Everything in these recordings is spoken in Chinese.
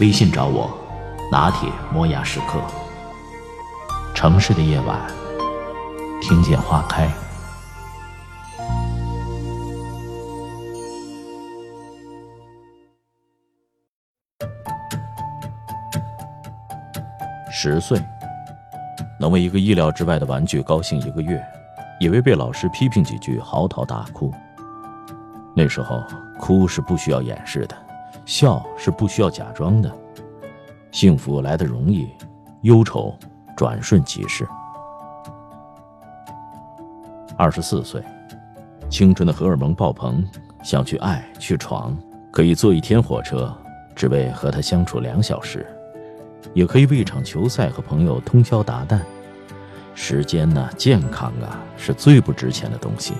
微信找我，拿铁磨牙时刻。城市的夜晚，听见花开。十岁，能为一个意料之外的玩具高兴一个月，也为被老师批评几句嚎啕大哭。那时候，哭是不需要掩饰的，笑是不需要假装的。幸福来得容易，忧愁转瞬即逝。二十四岁，青春的荷尔蒙爆棚，想去爱去闯，可以坐一天火车，只为和他相处两小时。也可以为一场球赛和朋友通宵达旦。时间呢，健康啊，是最不值钱的东西。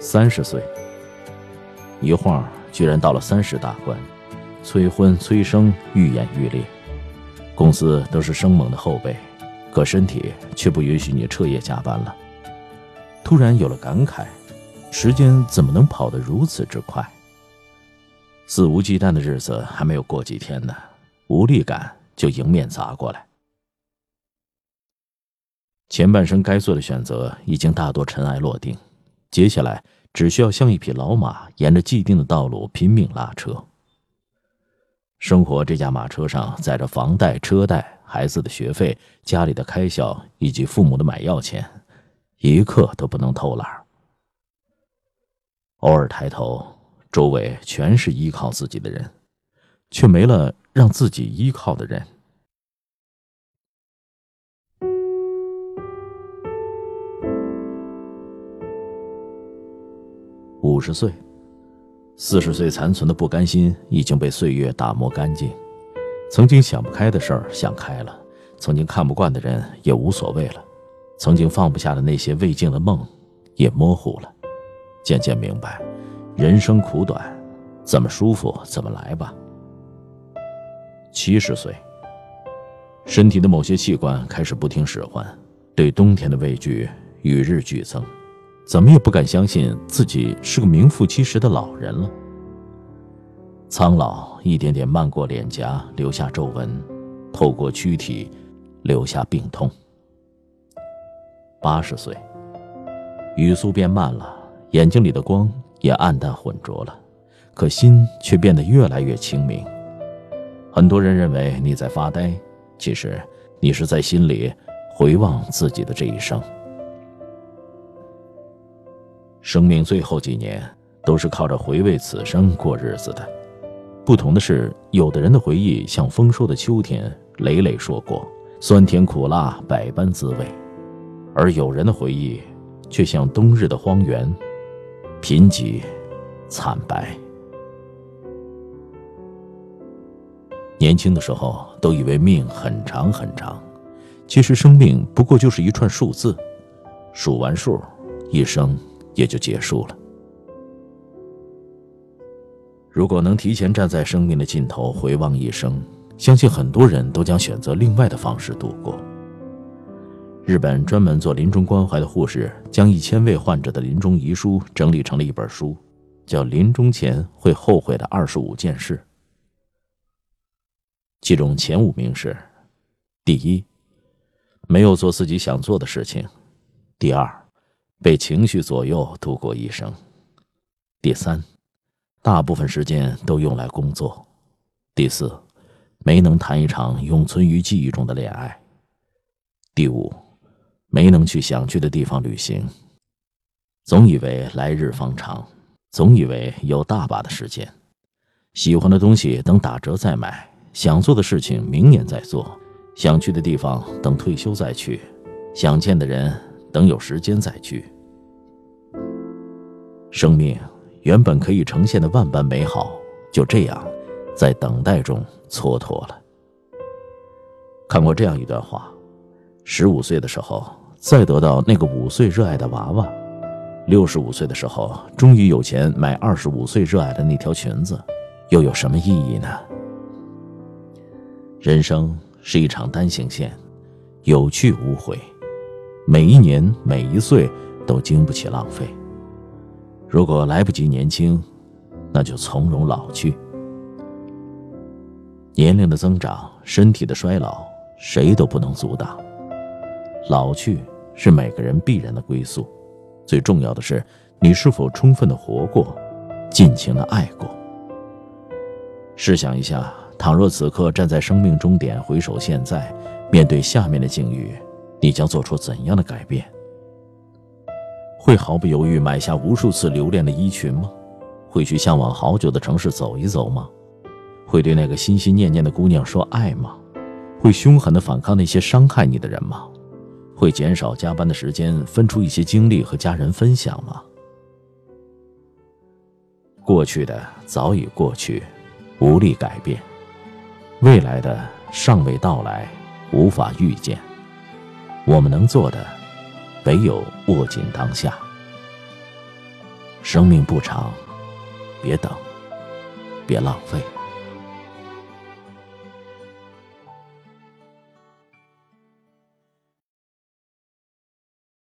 三十岁，一晃居然到了三十大关，催婚催生愈演愈烈，公司都是生猛的后辈，可身体却不允许你彻夜加班了。突然有了感慨，时间怎么能跑得如此之快？肆无忌惮的日子还没有过几天呢，无力感就迎面砸过来。前半生该做的选择已经大多尘埃落定，接下来只需要像一匹老马，沿着既定的道路拼命拉车。生活这架马车上载着房贷、车贷、孩子的学费、家里的开销以及父母的买药钱，一刻都不能偷懒。偶尔抬头。周围全是依靠自己的人，却没了让自己依靠的人。五十岁，四十岁残存的不甘心已经被岁月打磨干净。曾经想不开的事儿想开了，曾经看不惯的人也无所谓了，曾经放不下的那些未尽的梦也模糊了，渐渐明白。人生苦短，怎么舒服怎么来吧。七十岁，身体的某些器官开始不听使唤，对冬天的畏惧与日俱增，怎么也不敢相信自己是个名副其实的老人了。苍老一点点漫过脸颊，留下皱纹，透过躯体，留下病痛。八十岁，语速变慢了，眼睛里的光。也暗淡浑浊了，可心却变得越来越清明。很多人认为你在发呆，其实你是在心里回望自己的这一生。生命最后几年都是靠着回味此生过日子的。不同的是，有的人的回忆像丰收的秋天，累累硕果，酸甜苦辣百般滋味；而有人的回忆却像冬日的荒原。贫瘠，惨白。年轻的时候都以为命很长很长，其实生命不过就是一串数字，数完数，一生也就结束了。如果能提前站在生命的尽头回望一生，相信很多人都将选择另外的方式度过。日本专门做临终关怀的护士，将一千位患者的临终遗书整理成了一本书，叫《临终前会后悔的二十五件事》。其中前五名是：第一，没有做自己想做的事情；第二，被情绪左右度过一生；第三，大部分时间都用来工作；第四，没能谈一场永存于记忆中的恋爱；第五。没能去想去的地方旅行，总以为来日方长，总以为有大把的时间，喜欢的东西等打折再买，想做的事情明年再做，想去的地方等退休再去，想见的人等有时间再去。生命原本可以呈现的万般美好，就这样在等待中蹉跎了。看过这样一段话：十五岁的时候，再得到那个五岁热爱的娃娃；六十五岁的时候，终于有钱买二十五岁热爱的那条裙子，又有什么意义呢？人生是一场单行线，有去无回，每一年每一岁都经不起浪费。如果来不及年轻，那就从容老去。年龄的增长，身体的衰老，谁都不能阻挡。老去是每个人必然的归宿，最重要的是你是否充分的活过，尽情的爱过。试想一下。倘若此刻站在生命终点，回首现在，面对下面的境遇，你将做出怎样的改变？会毫不犹豫买下无数次留恋的衣裙吗？会去向往好久的城市走一走吗？会对那个心心念念的姑娘说爱吗？会凶狠地反抗那些伤害你的人吗？会减少加班的时间，分出一些精力和家人分享吗？过去的早已过去，无力改变。未来的尚未到来，无法预见。我们能做的，唯有握紧当下。生命不长，别等，别浪费。